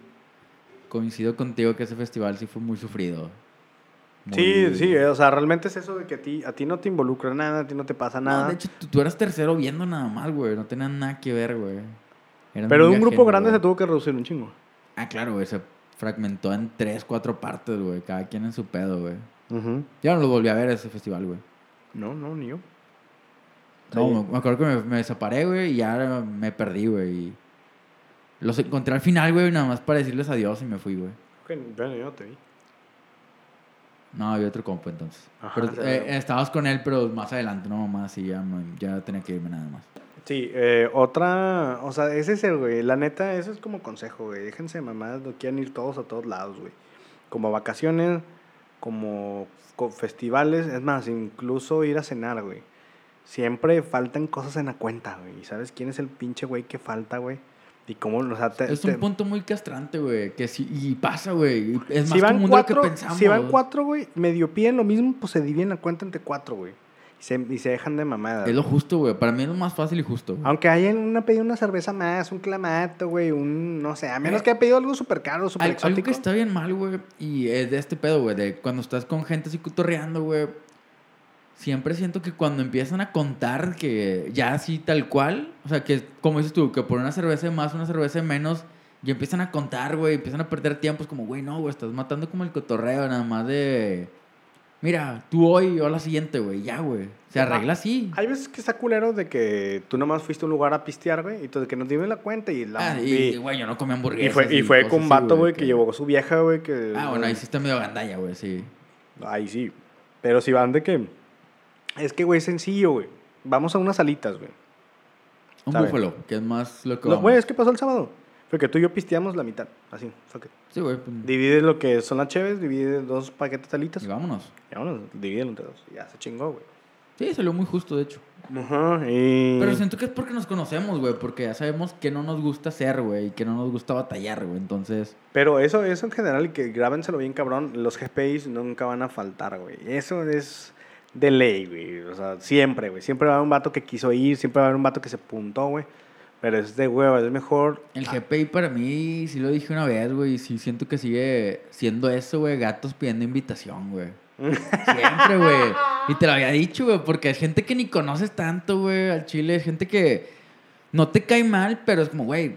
coincido contigo que ese festival sí fue muy sufrido. Muy- Sí, sí, o sea, realmente es eso de que a ti, a ti no te involucra nada, a ti no te pasa No, nada. de hecho, tú, tú eras tercero viendo nada más, güey. No tenía nada que ver, güey. Pero de un grupo ajeno, grande güey. se tuvo que reducir un chingo. Ah, claro, güey. Se fragmentó en tres, cuatro partes, güey. Cada quien en su pedo, güey. Ujú. Ya no lo volví a ver ese festival, güey. No, no, ni yo. No, Sí. me, me acuerdo que me, me separé, güey, y ya me perdí, güey. y Los encontré al final, güey, nada más para decirles adiós y me fui, güey. Bueno, yo no te vi. No, había otro compa entonces. Ajá, Pero, sí, eh, estabas con él, pero más adelante, no más, y ya, tenía que irme nada más. Sí, eh, otra, o sea, ese es el, güey, la neta, eso es como consejo, güey, déjense mamadas, no quieran ir todos a todos lados, güey. Como vacaciones, como co- festivales, es más, incluso ir a cenar, güey. Siempre faltan cosas en la cuenta, güey. ¿Y sabes quién es el pinche güey que falta, güey? Y cómo, o sea, Es te- un punto muy castrante, güey. Que sí, y pasa, güey. Es más si van común cuatro, de lo que pensamos. si van cuatro, güey, medio piden lo mismo, pues se dividen la cuenta entre cuatro, güey. Y se, y se dejan de mamadas. Es lo justo, güey. Para mí es lo más fácil y justo. güey. Aunque haya una pedido una cerveza más, un clamato, güey, un, no sé, a menos que haya pedido algo súper caro, súper Al- algo exótico. que está bien mal, güey, y es de este pedo, güey, de cuando estás con gente así cotorreando, güey. Siempre siento que cuando empiezan a contar que ya así tal cual, o sea, que como dices tú, que por una cerveza de más, una cerveza de menos, ya empiezan a contar, güey, empiezan a perder tiempo, es como, güey, no, güey, estás matando como el cotorreo, nada más de. Mira, tú hoy, yo la siguiente, güey, ya, güey. Se arregla así. Hay veces que está culero de que tú nomás fuiste a un lugar a pistear, güey, y tú de que nos dimos la cuenta y la... Ah, y, güey, yo no comí hamburguesas. y fue, y fue con vato, güey, que llevó a su vieja, güey, que... Ah, bueno, ahí sí está medio gandalla, güey, sí. Ahí sí. Pero si van de que... Es que, güey, es sencillo, güey. Vamos a unas alitas, güey. Un búfalo, que es más lo que. Güey, es que pasó el sábado. Fue que tú y yo pisteamos la mitad, así. fuck it. Sí, güey. pues, Divide lo que son las cheves, divide dos paquetes de alitas. y vámonos. Y vámonos, divídelo entre dos. Ya se chingó, güey. Sí, salió muy justo, de hecho. Ajá, y... Pero siento que es porque nos conocemos, güey. Porque ya sabemos que no nos gusta hacer, güey. Y que no nos gusta batallar, güey. Entonces, Pero eso, eso en general, y que grábenselo bien cabrón, los GPIs nunca van a faltar, güey. Eso es de ley, güey. O sea, siempre, güey. Siempre va a haber un vato que quiso ir, siempre va a haber un vato que se puntó, güey. Pero es de hueva, es mejor... el GPI para mí, sí lo dije una vez, güey. Sí siento que sigue siendo eso, güey. Gatos pidiendo invitación, güey. Siempre, güey. Y te lo había dicho, güey. Porque es gente que ni conoces tanto, güey. Al chile. Es gente que no te cae mal, pero es como, güey.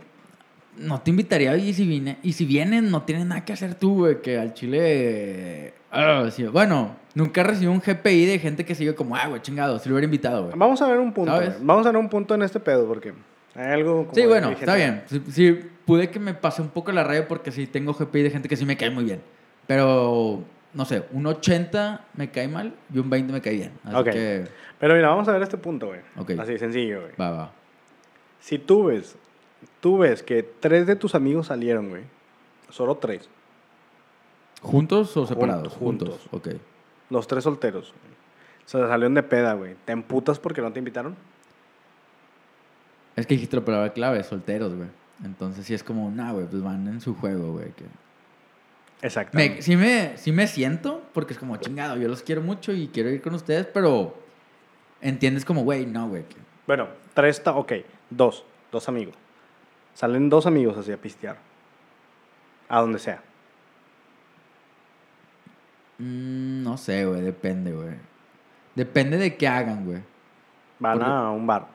No te invitaría y si, viene, y si vienen, no tienes nada que hacer tú, güey. Que al chile. ah, sí. Bueno, nunca recibí un GPI de gente que sigue como, ah, güey, chingado. Si lo hubiera invitado, güey. Vamos a ver un punto. Vamos a ver un punto en este pedo, porque hay algo... como Sí, bueno, gente- está bien. Sí, sí, pude que me pase un poco la raya porque sí tengo GPI de gente que sí me cae muy bien. Pero, no sé, un 80 me cae mal y un 20 me cae bien. Así que, Pero mira, vamos a ver este punto, güey. Ok. Así, sencillo, güey. va, va. Si tú ves, tú ves que tres de tus amigos salieron, güey. Solo tres. ¿Juntos o separados? juntos. Ok. Los tres solteros. sea, salieron de peda, güey. ¿Te emputas porque no te invitaron? Es que dijiste la palabra clave, solteros, güey. Entonces sí es como, nah, güey, pues van en su juego, güey. que- Exactamente. Me, sí, me, sí me siento, porque es como, chingado, yo los quiero mucho y quiero ir con ustedes, pero entiendes como, güey, no, güey. que- Bueno, tres está, ok. Dos. Dos amigos. Salen dos amigos así a pistear. A donde sea. Mm, no sé, güey, depende, güey. Depende de qué hagan, güey. Van Porque- a un bar.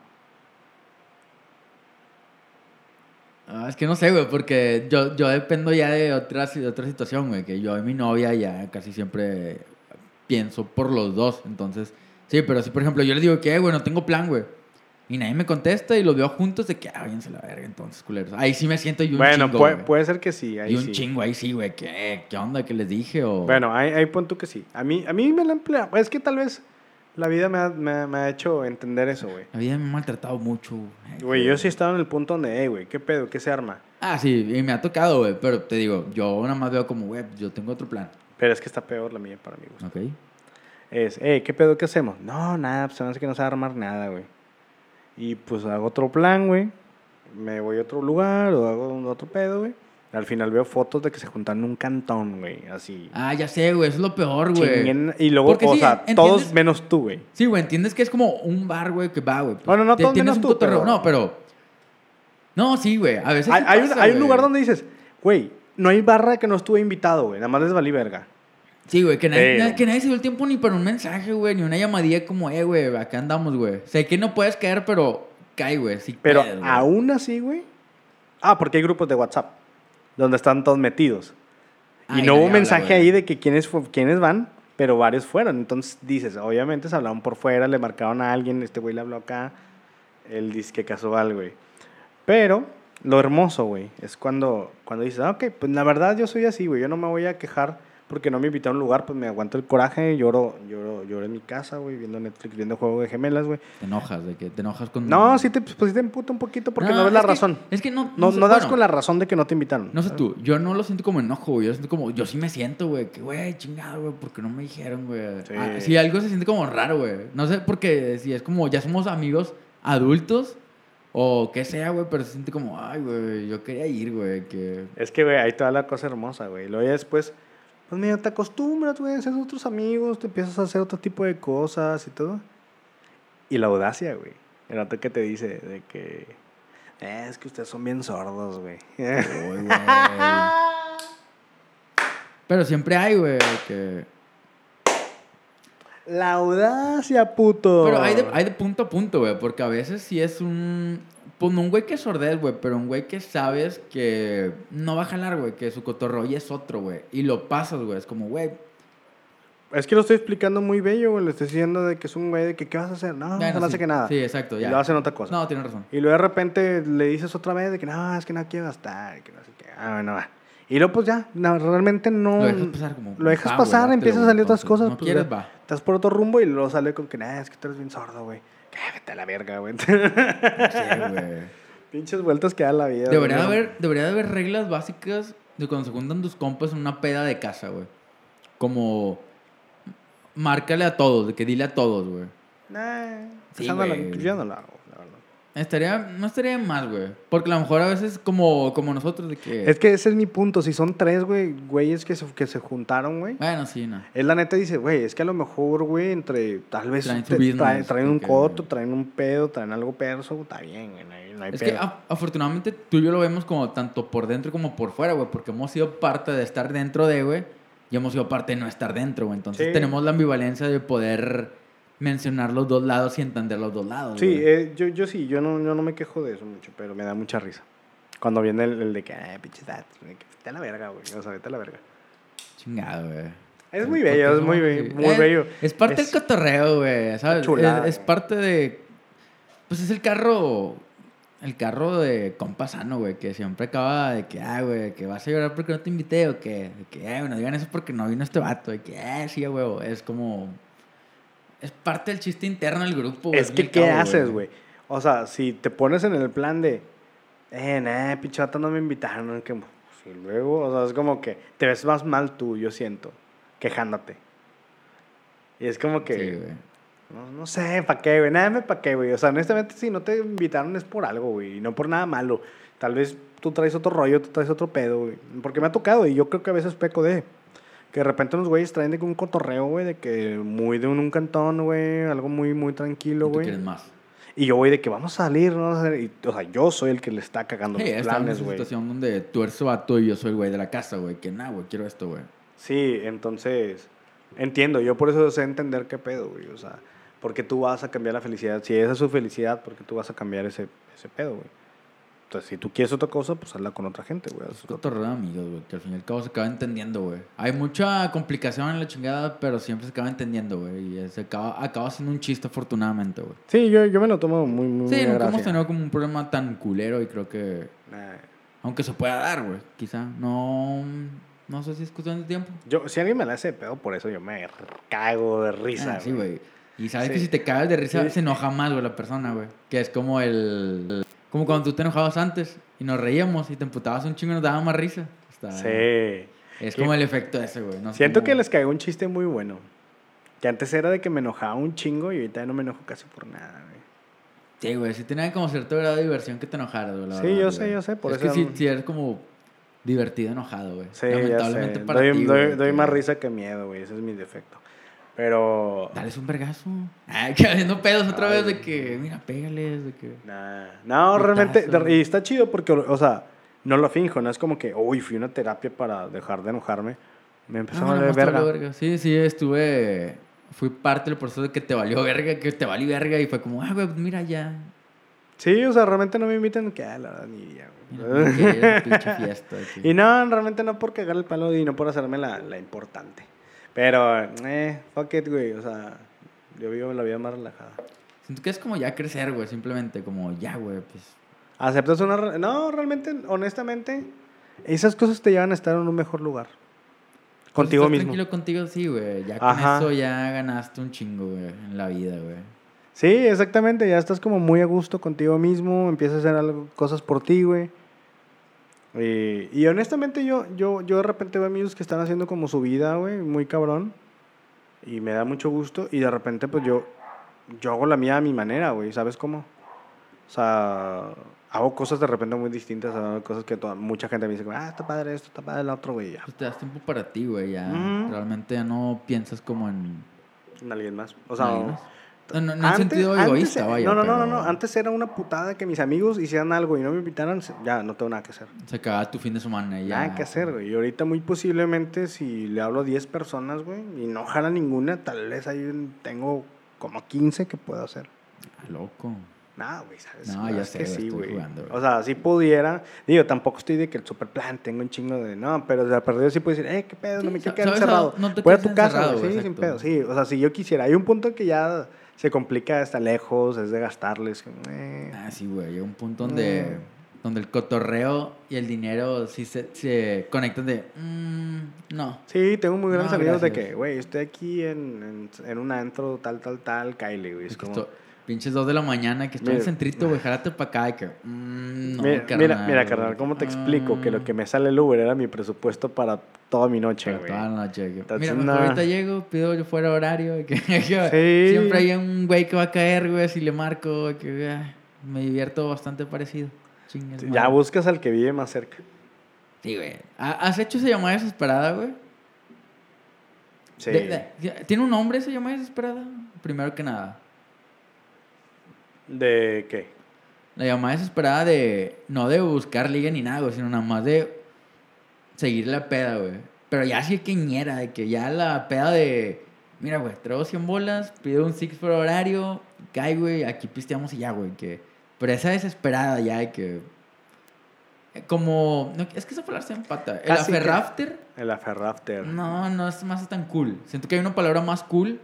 Ah, es que no sé, güey, porque yo, yo dependo ya de otra, de otra situación, güey. Que yo y mi novia ya casi siempre pienso por los dos. Entonces, sí, pero si por ejemplo yo les digo que, "Eh, güey, no tengo plan, güey. Y nadie me contesta y los veo juntos de que, ah, váyanse la verga, entonces, culeros. Ahí sí me siento yo un Bueno, chingo, puede, güey. puede ser que sí. Ahí Y un sí. chingo, ahí sí, güey. ¿Qué, ¿Qué onda? ¿Qué les dije? O... Bueno, ahí, ahí pon tú que sí. A mí, a mí me la emplea. Es que tal vez la vida me ha, me ha- me ha hecho entender eso, güey. La vida me ha maltratado mucho. Güey, yo sí estaba en el punto donde, hey, güey, ¿qué pedo? ¿Qué se arma? Ah, sí, y me ha tocado, güey. Pero te digo, yo nada más veo como, güey, yo tengo otro plan. Pero es que está peor la mía para mí, gusto. ¿Ok? Es, hey, ¿qué pedo? ¿Qué hacemos? No, nada, pues se me hace que no se va a armar nada, güey. Y pues hago otro plan, güey. Me voy a otro lugar o hago otro pedo, güey. Al final veo fotos de que se juntan en un cantón, güey, así. Ah, ya sé, güey. Eso es lo peor, güey. Y luego, Porque o sí, sea, ¿entiendes? todos menos tú, güey. Sí, güey, entiendes que es como un bar, güey, que va, güey. Bueno, no te- todos menos tú, pero- No, pero. No, sí, güey. A veces. Hay, sí hay un, hay un lugar donde dices, güey, no hay barra que no estuve invitado, güey. Nada más les valí verga. Sí, güey, que nadie, Pero- que nadie se dio el tiempo ni para un mensaje, güey, ni una llamadilla como, eh, güey, acá andamos, güey. Sé que no puedes caer, pero cae, güey. Sí Pero puedes, güey. aún así, güey. Ah, porque hay grupos de WhatsApp donde están todos metidos. Ah, y no hubo un mensaje ahí de que quiénes, quiénes van, pero varios fueron. Entonces dices, obviamente se hablaron por fuera, le marcaron a alguien, este güey le habló acá, él dice que casual, güey. Pero lo hermoso, güey, es cuando, cuando dices, ah, ok, pues la verdad yo soy así, güey, yo no me voy a quejar porque no me invita a un lugar, pues me aguanto el coraje, lloro, lloro, lloro en mi casa, güey, viendo Netflix, viendo Juego de Gemelas, güey. Te enojas, de que te enojas con... No, sí te, pues, sí te emputa un poquito porque no, ves la que- razón. es que no... No, sé, no das bueno, con la razón de que no te invitaron. No sé tú, yo no lo siento como enojo, güey. Yo siento como, yo sí me siento, güey, que, güey, chingado, güey, porque no me dijeron, güey. Sí. Ah, sí, algo se siente como raro, güey. No sé, porque si es como, ya somos amigos adultos o qué sea, güey, pero se siente como, ay, güey, yo quería ir, güey, que... Es que, güey, ahí te da la cosa hermosa, güey. Luego ya después, pues medio te acostumbras, güey, haces otros amigos, te empiezas a hacer otro tipo de cosas y todo. Y la audacia, güey. El rato que te dice de que... "Eh, es que ustedes son bien sordos, güey. Pero siempre hay, güey, que... la audacia, puto. Pero hay de, hay de punto a punto, güey, porque a veces sí es un... Pues no un güey que es sordez, güey, pero un güey que sabes que no va a jalar, güey, que su cotorro es otro, güey. Y lo pasas, güey, es como, güey, Es que lo estoy explicando muy bello, güey. Le estoy diciendo de que es un güey de que, ¿qué vas a hacer? No, no sí. hace que nada. Sí, exacto, Y ya. lo hacen otra cosa. No, tienes razón. Y luego de repente le dices otra vez de que no, es que no quiero gastar, que no sé qué. Ah, bueno, va. Y luego pues ya, no, realmente no. Lo dejas pasar como... Lo dejas güey, pasar, empiezan a salir otras cosas. No pues, quieres, va. Estás por otro rumbo y luego sale con que, nah, es que tú eres bien sordo, güey. Cállate a la verga, güey. Sé, güey. *laughs* Pinches vueltas que da la vida. Debería de güey. haber, debería de haber reglas básicas de cuando se juntan tus compas en una peda de casa, güey. Como... Márcale a todos, de que dile a todos, güey. Nah, Sí, la- güey. yo no lo hago, la verdad. Estaría, no estaría mal, güey. Porque a lo mejor a veces como, como nosotros de que... Es que ese es mi punto. Si son tres, güey, güeyes que se, que se juntaron, güey. Bueno, sí, no. Es la neta dice, güey, es que a lo mejor, güey, entre tal vez Traen te- business, traen, traen un que- coto, traen un pedo, traen algo perso, está bien, güey, no hay, no hay Es que pedo. a- afortunadamente tú y yo lo vemos como tanto por dentro como por fuera, güey. Porque hemos sido parte de estar dentro de, güey. Y hemos sido parte de no estar dentro, güey. Entonces Sí. tenemos la ambivalencia de poder mencionar los dos lados y entender los dos lados. Sí, eh, yo, yo sí, yo no, yo no me quejo de eso mucho, pero me da mucha risa. Cuando viene el, el de que, ah, pinche vete a la verga, güey, o sea, vete a la verga. Chingado, güey. Es muy bello, es muy bello, muy Es- bello. Es parte Es- del cotorreo, güey, ¿sabes? chulada, es, es parte de... Pues es el carro... El carro de compa sano, güey, que siempre acaba de que, ah, güey, que vas a llorar porque no te invité o que, de que, eh, bueno, digan eso porque no vino este vato, de que, eh, sí, güey, es como... Es parte del chiste interno del grupo, güey. Es que, ¿qué cabo, haces, güey? O sea, si te pones en el plan de, eh, nah, pinche vato no me invitaron, que, pues, y luego, o sea, es como que te ves más mal tú, yo siento, quejándote. Y es como que, Sí, no, no sé, ¿para qué, güey? Nada, ¿para qué, güey? O sea, honestamente, si no te invitaron es por algo, güey, y no por nada malo. Tal vez tú traes otro rollo, tú traes otro pedo, güey. Porque me ha tocado, y yo creo que a veces peco de... Que de repente unos güeyes traen de un cotorreo, güey, de que muy de un, un cantón, güey, algo muy, muy tranquilo, güey. quieres más. Y yo voy de que vamos a salir, ¿no? Vamos a salir. Y, o sea, yo soy el que le está cagando Sí, los planes, güey. situación donde tú eres vato y yo soy el güey de la casa, güey. Que nada, güey, quiero esto, güey. Sí, entonces, entiendo. Yo por eso sé entender qué pedo, güey. O sea, porque tú vas a cambiar la felicidad. Si esa es su felicidad, porque tú vas a cambiar ese, ese pedo, güey. Entonces, si tú quieres otra cosa, pues hazla con otra gente, güey. Es cotorreo de amigos, güey, que al fin y al cabo se acaba entendiendo, güey. Hay mucha complicación en la chingada, pero siempre se acaba entendiendo, güey. Y se acaba, acaba siendo un chiste, afortunadamente, güey. Sí, yo, yo me lo tomo muy, muy Sí, nunca hemos tenido como un problema tan culero y creo que... Nah. Aunque se pueda dar, güey. Quizá. No... No sé si es cuestión de tiempo. Yo, si alguien me la hace de pedo, por eso yo me cago de risa, Ah, sí, güey. Y sabes Sí. que si te cagas de risa, Sí. se enoja más, güey, la persona, güey. Que es como el... Como cuando tú te enojabas antes y nos reíamos y te emputabas un chingo y nos daba más risa. Está- Sí. Es como el efecto ese, güey. No Siento que les caigo un chiste muy bueno. Que antes era de que me enojaba un chingo y ahorita ya no me enojo casi por nada, güey. Sí, güey, sí tenía como cierto grado de diversión que te enojaras, güey. la Sí, verdad, yo güey. sé, yo sé, por es eso- que sí, sí eres como divertido enojado, güey. Sí, ya sé. Lamentablemente para doy, ti, doy- güey, doy que- más risa que miedo, güey. Ese es mi defecto. Pero... Dales un vergazo. Ay, *laughs* que haciendo pedos otra Ay, vez de que, mira, pégales, de que... Nah. No, realmente... Y está chido porque, o sea, no lo finjo. No es como que, uy, fui a una terapia para dejar de enojarme. Me empezó No, a valer verga. verga. Sí, sí, estuve... Fui parte del proceso de que te valió verga, que te valió verga y fue como, ah, güey, mira ya. Sí, o sea, realmente no me invitan. Que, ah, la verdad, ni Mira, güey. *laughs* Y no, realmente no por cagar el palo y no por hacerme la, la importante. Pero, eh, fuck it, güey. O sea, yo vivo la vida más relajada. Siento que es como ya crecer, güey, simplemente como ya, güey, pues... ¿Aceptas una... re- No, realmente, honestamente, esas cosas te llevan a estar en un mejor lugar. contigo estás mismo. tranquilo contigo, sí, güey. Ya con Ajá. eso ya ganaste un chingo, güey, en la vida, güey. Sí, exactamente, ya estás como muy a gusto contigo mismo, empiezas a hacer algo, cosas por ti, güey. Eh, y honestamente yo, yo, yo de repente veo amigos que están haciendo como su vida, güey, muy cabrón. Y me da mucho gusto. Y de repente pues yo, yo hago la mía a mi manera, güey, ¿sabes cómo? O sea, hago cosas de repente muy distintas a cosas que toda- mucha gente me dice, ah, está padre esto, está padre el otro, güey, ya. Pues te das tiempo para ti, güey, ya. Realmente ya no piensas como en... En alguien más. O sea, No, no, no en sentido egoísta, antes- vaya. No, no, no, no. Antes era una putada que mis amigos hicieran algo y no me invitaran, ya no tengo nada que hacer. Se acababa tu fin de semana y ya. Nada que hacer, güey. Y ahorita muy posiblemente si le hablo a 10 personas, güey, y no jala ninguna, tal vez ahí tengo como 15 que puedo hacer. Ah, Loco. Nada, güey, ¿sabes? No, La ya es sé, que sí, güey. O sea, si pudiera. Digo, tampoco estoy de que el super plan tengo un chingo de. No, pero de perdido sí puedo decir, eh, qué pedo, no me quiero quedar encerrado. no te Voy a tu casa, güey, sí, sin pedo. Sí, o sea, si yo quisiera. Hay un punto que ya se complica, está lejos, es de gastarles. eh. Ah, sí, güey. Llega un punto donde, donde el cotorreo y el dinero sí se, se conectan de... mm, no. Sí, tengo muy grandes No, amigos de que, güey, estoy aquí en, en, en un antro, tal, tal, tal, Kyle, güey. Es como. esto- pinches dos de la mañana que estoy en Mira. el centrito, güey. Jálate para acá y que... mm, no, mira, mira, carnal, mira, carnal, ¿cómo te explico? Que lo Ah, que me sale el Uber era mi presupuesto para toda mi noche, güey. toda la noche. Entonces, Mira, mejor ahorita llego, pido yo fuera horario. Que, *laughs* que Sí. Siempre hay un güey que va a caer, güey, si le marco. Que ah, me divierto bastante parecido. Ya madre. buscas al que vive más cerca. Sí, güey. ¿Ha- ¿Has hecho esa llamada desesperada, güey? Sí. De- de- ¿Tiene un nombre esa llamada desesperada? Primero que nada. ¿De qué? La llamada desesperada de... No de buscar liga ni nada, güey, sino nada más de... Seguir la peda, güey. Pero ya sí que ñera, de que ya la peda de... Mira, güey, traigo 100 bolas, pido un six por horario, cae, güey, aquí pisteamos y ya, güey, que... Pero esa desesperada ya de que... eh, Como... no, es que esa palabra se empata. El Casi que- aferrafter... El aferrafter. No, no es más tan cool. Siento que hay una palabra más cool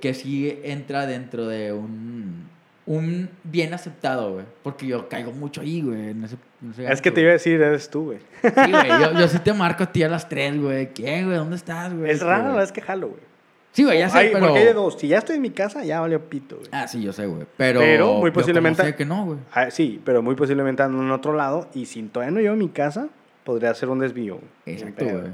que sí entra dentro de un, un bien aceptado, güey. Porque yo caigo mucho ahí, güey. Es que te iba a decir, eres tú, güey. güey. Sí, güey. Yo, yo sí te marco a ti a las 3, güey. ¿Qué, güey? ¿Dónde estás, güey? Es Que- raro, la es que jalo, güey. Sí, güey, ya sé, Ay, pero... Porque hay de dos. Si ya estoy en mi casa, ya valió pito, güey. Ah, sí, yo sé, güey. Pero, Pero muy yo posiblemente- sé que no, güey. Ah, sí, pero muy posiblemente ando en otro lado. Y si todavía no llego a mi casa, podría hacer un desvío. güey. Exacto, güey.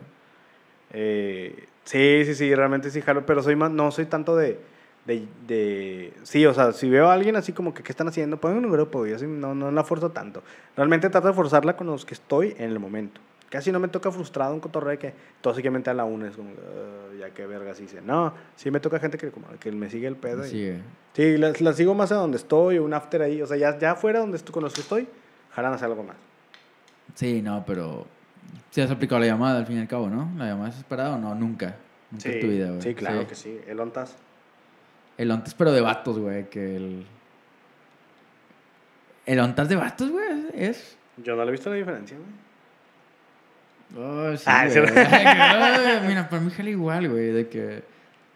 Eh, sí, sí, sí, realmente sí jalo, pero soy más, no soy tanto de, de, de- sí, o sea, si veo a alguien así como que, ¿qué están haciendo? Pongan un grupo, yo así no, no la forzo tanto. Realmente trato de forzarla con los que estoy en el momento. Casi no me toca frustrado un cotorreo que tóxicamente a la una es como, "Ah, ya que vergas hice. No, sí me toca gente que, como, que me sigue el pedo. y- Sí, güey. Sí, la, la sigo más a donde estoy, un after ahí, o sea, ya, ya afuera donde estoy, con los que estoy, jalan hacer algo más. Sí, no, pero... Sí has aplicado la llamada al fin y al cabo, ¿no? ¿La llamada desesperada o no? Nunca. Nunca en tu vida, güey. sí, claro que sí. El ontas. El ontas, pero de vatos, güey, que el... El ontas de vatos, güey, es... Yo no le he visto la diferencia, güey. Oh, sí, Ah, güey. sí. *laughs* Ay, Mira, para mí jala igual, güey, de que...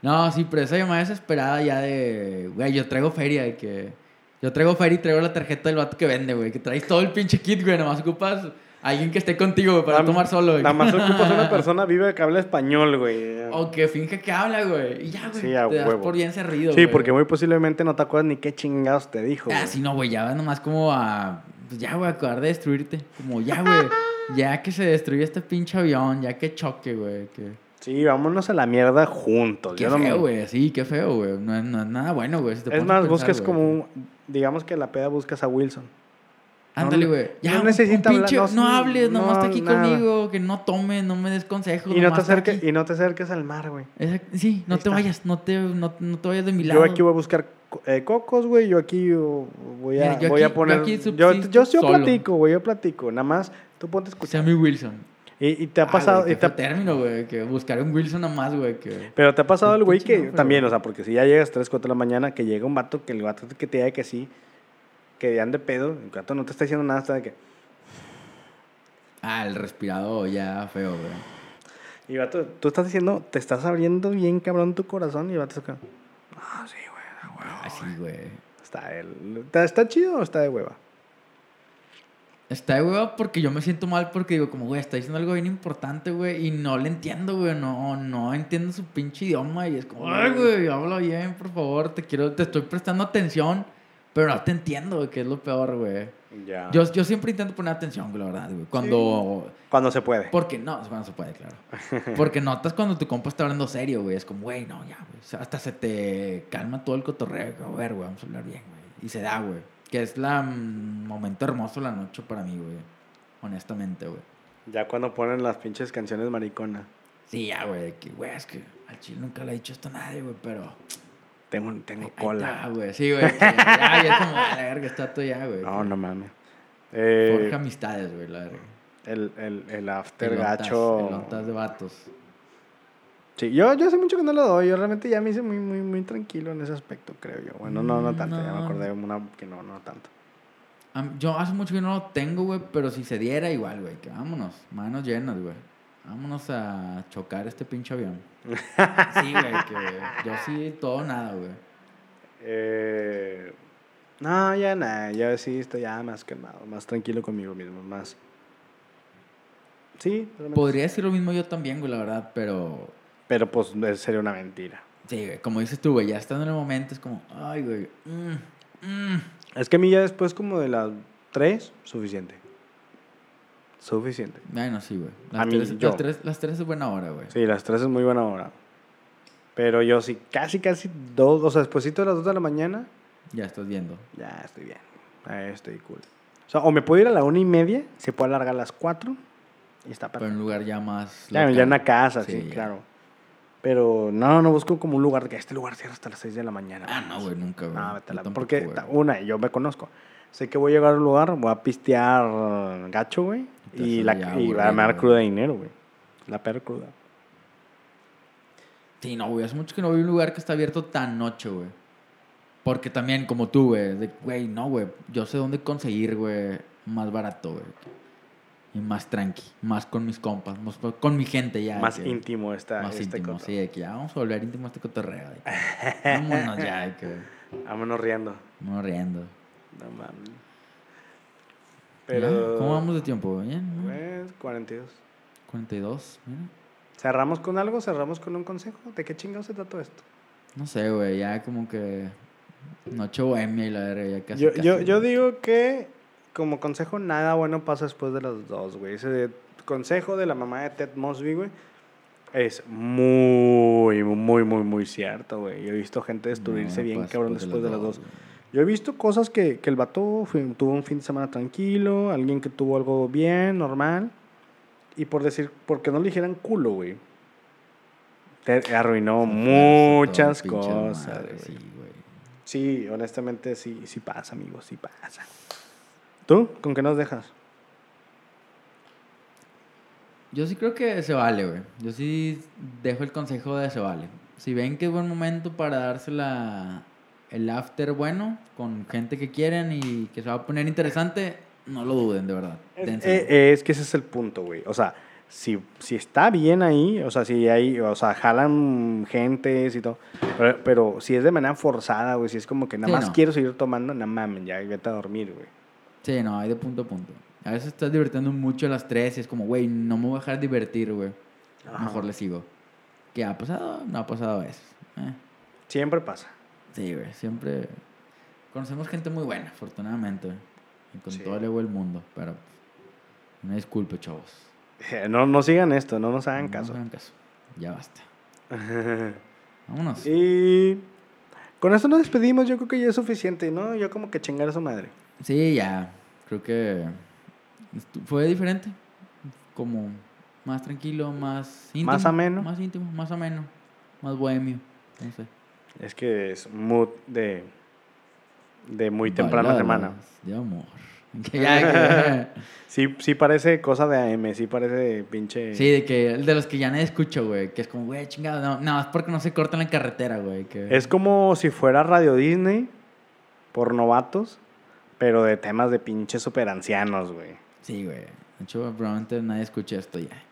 No, sí, pero esa llamada desesperada ya de... Güey, yo traigo feria, de que... Yo traigo feria y traigo la tarjeta del vato que vende, güey. Que traes todo el pinche kit, güey. Nomás ocupas alguien que esté contigo, para Nada- tomar solo, güey. Nada más ocupas una *laughs* persona viva que hable español, güey. O que finge que habla, güey. Y ya, güey. Sí, a te das por bien servido, Sí, güey. porque muy posiblemente no te acuerdas ni qué chingados te dijo. Ah, güey. sí, no, güey, ya vas nomás como a. Pues ya, güey, acabar de destruirte. Como ya, güey. ya que se destruye este pinche avión, ya que choque, güey. Que... Sí, vámonos a la mierda juntos. Qué Yo no me- feo, güey. Sí, qué feo, güey. No, es- no es nada bueno, güey. si Es a más, buscas güey. como. Digamos que la peda buscas a Wilson. Ándale, no- güey. Ya, no necesita hablar, pinche- no, no, hables, nomás está no, aquí nada. conmigo. Que no tomes, no me des consejos. Y no, te acerques, y no te acerques al mar, güey. Sí, no Ahí te está. vayas. No te, no, no te vayas de mi lado. Yo aquí voy a buscar eh, cocos, güey. Yo aquí uh, voy a, Mira, yo voy aquí- a poner... yo Yo, yo, yo platico, güey. Yo platico. Nada más tú ponte a escuchar. Sammy Wilson. Y, y te ha Ah, pasado... güey, y te ha- término, güey. Que buscar un Wilson nada más, güey. Que... Pero te ha pasado el güey que no, pero- también, o sea, porque si ya llegas 3, 4 de la mañana, que llega un vato, que el vato que te diga que sí, que ande pedo, el vato no te está diciendo nada hasta de que. Ah, el respirado ya feo, güey. Y vato, tú estás diciendo, te estás abriendo bien cabrón tu corazón y vato acá. Ah, sí, güey, ah, güey. Así, güey. Está, el, está, ¿Está chido o está de hueva? Está de hueva porque yo me siento mal porque digo, como, güey, está diciendo algo bien importante, güey, y no le entiendo, güey, no, no entiendo su pinche idioma y es como, ay, güey, habla bien, por favor, te quiero, te estoy prestando atención, pero no te entiendo, güey, que es lo peor, güey. Ya. Yo, yo siempre intento poner atención, güey, la verdad, güey, cuando... Cuando se puede. Porque no, cuando se puede, claro. *laughs* Porque notas cuando tu compa está hablando serio, güey, es como, güey, no, ya, güey, hasta se te calma todo el cotorreo, a ver, güey, vamos a hablar bien, güey, y se da, güey. Que es la mm, momento hermoso la noche para mí, güey. Honestamente, güey. Ya cuando ponen las pinches canciones maricona. Sí, ya, güey. Que, güey, es que al chile nunca le he dicho esto a nadie, güey, pero. Tengo, tengo cola. está, güey. Sí, güey. que Ya, ya es como, la verga, está todo ya, güey. No, no mames. Eh, Forja amistades, güey, la verga. el, el, el after Elotas, gacho. elotas de vatos. Sí, yo, yo hace mucho que no lo doy. Yo realmente ya me hice muy, muy, muy tranquilo en ese aspecto, creo yo. Bueno, no, no tanto. Ya me No. acordé de una que no, no tanto. Yo hace mucho que no lo tengo, güey, pero si se diera igual, güey, que vámonos, manos llenas, güey. Vámonos a chocar este pinche avión. *laughs* Sí, güey, que yo sí, todo nada, güey. Eh, no, ya nada. Ya sí estoy ya más calmado, más tranquilo conmigo mismo, más. Sí, Podría decir lo mismo yo también, güey, la verdad, pero Pero pues sería una mentira. Sí, güey, como dices tú, güey, ya estando en el momento es como, ay, güey, mm, mm. Es que a mí ya después como de las 3, suficiente. Suficiente. Bueno, sí, güey. A Las, mí, tres, yo. las, tres, las tres es buena hora, güey. Sí, las 3 es muy buena hora. Pero yo sí, casi, casi dos, o sea, despuésito de las 2 de la mañana, Ya estás viendo. ya estoy bien. Ahí estoy cool. O sea, o me puedo ir a la una y media, se puede alargar a las 4 y está Pero en perfecto. un lugar ya más. Ya, en una casa, sí, ya. claro. Pero no, no busco como un lugar que este lugar cierra hasta las 6 de la mañana. Ah, no, güey, nunca, güey. No, vete a la- porque ta- una, yo me conozco. Sé que voy a llegar a un lugar, voy a pistear gacho, güey. Y, la, ya y a güey. cruda de dinero, güey. La perra cruda. Sí, no, güey, hace mucho que no voy a un lugar que está abierto tan noche, güey. Porque también, como tú, güey, de, güey, no, güey, yo sé dónde conseguir, güey, más barato, güey. Y más tranqui, más con mis compas, más con- mi gente ya. Más que- íntimo está Más este íntimo, sí, de que ya vamos a volver íntimo a este cotorreo. Vámonos ya, que *laughs* Vámonos riendo. no riendo. No mames. Pero... ¿Cómo vamos de tiempo? ¿Bien? ¿no? Pues, 42. 42, mira. ¿Cerramos con algo? ¿Cerramos con un consejo? ¿De qué chingados se trata esto? No sé, güey, ya como que noche bohemia y la verga, ya casi, yo, casi, yo, yo digo que, como consejo, nada bueno pasa después de las dos, güey. Ese consejo de la mamá de Ted Mosby, güey, es muy, muy, muy, muy cierto, güey. Yo he visto gente destruirse No, bien pasa cabrón después de las dos. güey. Yo he visto cosas que, que el vato fue- tuvo un fin de semana tranquilo, alguien que tuvo algo bien, normal, y por decir, porque no le dijeran culo, güey. Te arruinó muchas cosas, madre, güey. Sí, güey. Sí, honestamente sí, sí pasa, amigo, sí pasa. ¿Tú? ¿Con qué nos dejas? Yo sí creo que se vale, güey. Yo sí dejo el consejo de se vale. Si ven que es buen momento para darse la, el after bueno con gente que quieren y que se va a poner interesante, no lo duden, de verdad. Es, Dénselo. eh, es que ese es el punto, güey. O sea, si, si está bien ahí, o sea, si hay, o sea, jalan gentes y todo, pero, pero si es de manera forzada, güey, si es como que nada Sí, más no. quiero seguir tomando, nada mames, ya vete a dormir, güey. Sí, no, hay de punto a punto. A veces estás divirtiendo mucho a las tres y es como, güey, no me voy a dejar divertir, güey. Mejor le sigo. ¿Qué ha pasado? No ha pasado a veces. Eh, Siempre pasa. Sí, güey, siempre conocemos gente muy buena, afortunadamente. Y con Sí. todo el ego del mundo, pero una disculpe, chavos. No, no sigan esto, no nos hagan No caso. nos hagan caso. Ya basta. *laughs* Vámonos. y con esto nos despedimos, yo creo que ya es suficiente, ¿no? Yo como que chingar a su madre. Sí, ya. Creo que fue diferente. Como más tranquilo, más íntimo. Más ameno. Más íntimo, más ameno. Más bohemio. No sé. Es que es mood de, de muy temprana semana. De amor. *laughs* *laughs* Sí, sí parece cosa de AM, sí parece pinche... sí, de que de los que ya nadie escucha, güey. Que es como, güey, chingado. No, no, es porque no se corta en la carretera, güey. Que... Es como si fuera Radio Disney por novatos, pero de temas de pinches super ancianos, güey. Sí, güey. De hecho, probablemente nadie escuche esto ya.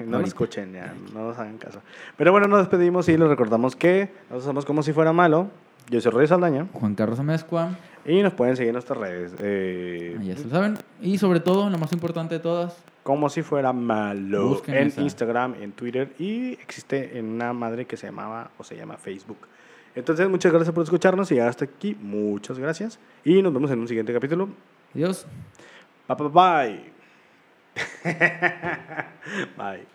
*laughs* No lo Ahorita. escuchen ya, no nos hagan caso. Pero bueno, nos despedimos y les recordamos que nosotros somos como si fuera malo. Yo soy Reyes Saldaña. Juan Carlos Amezcua. Y nos pueden seguir en nuestras redes. Eh, Ya se lo saben. Y sobre todo, lo más importante de todas, como si fuera malo. Busquen en esa. Instagram, en Twitter y existe en una madre que se llamaba o se llama Facebook. Entonces, muchas gracias por escucharnos y hasta aquí. Muchas gracias. Y nos vemos en un siguiente capítulo. adiós. Bye bye bye. Bye.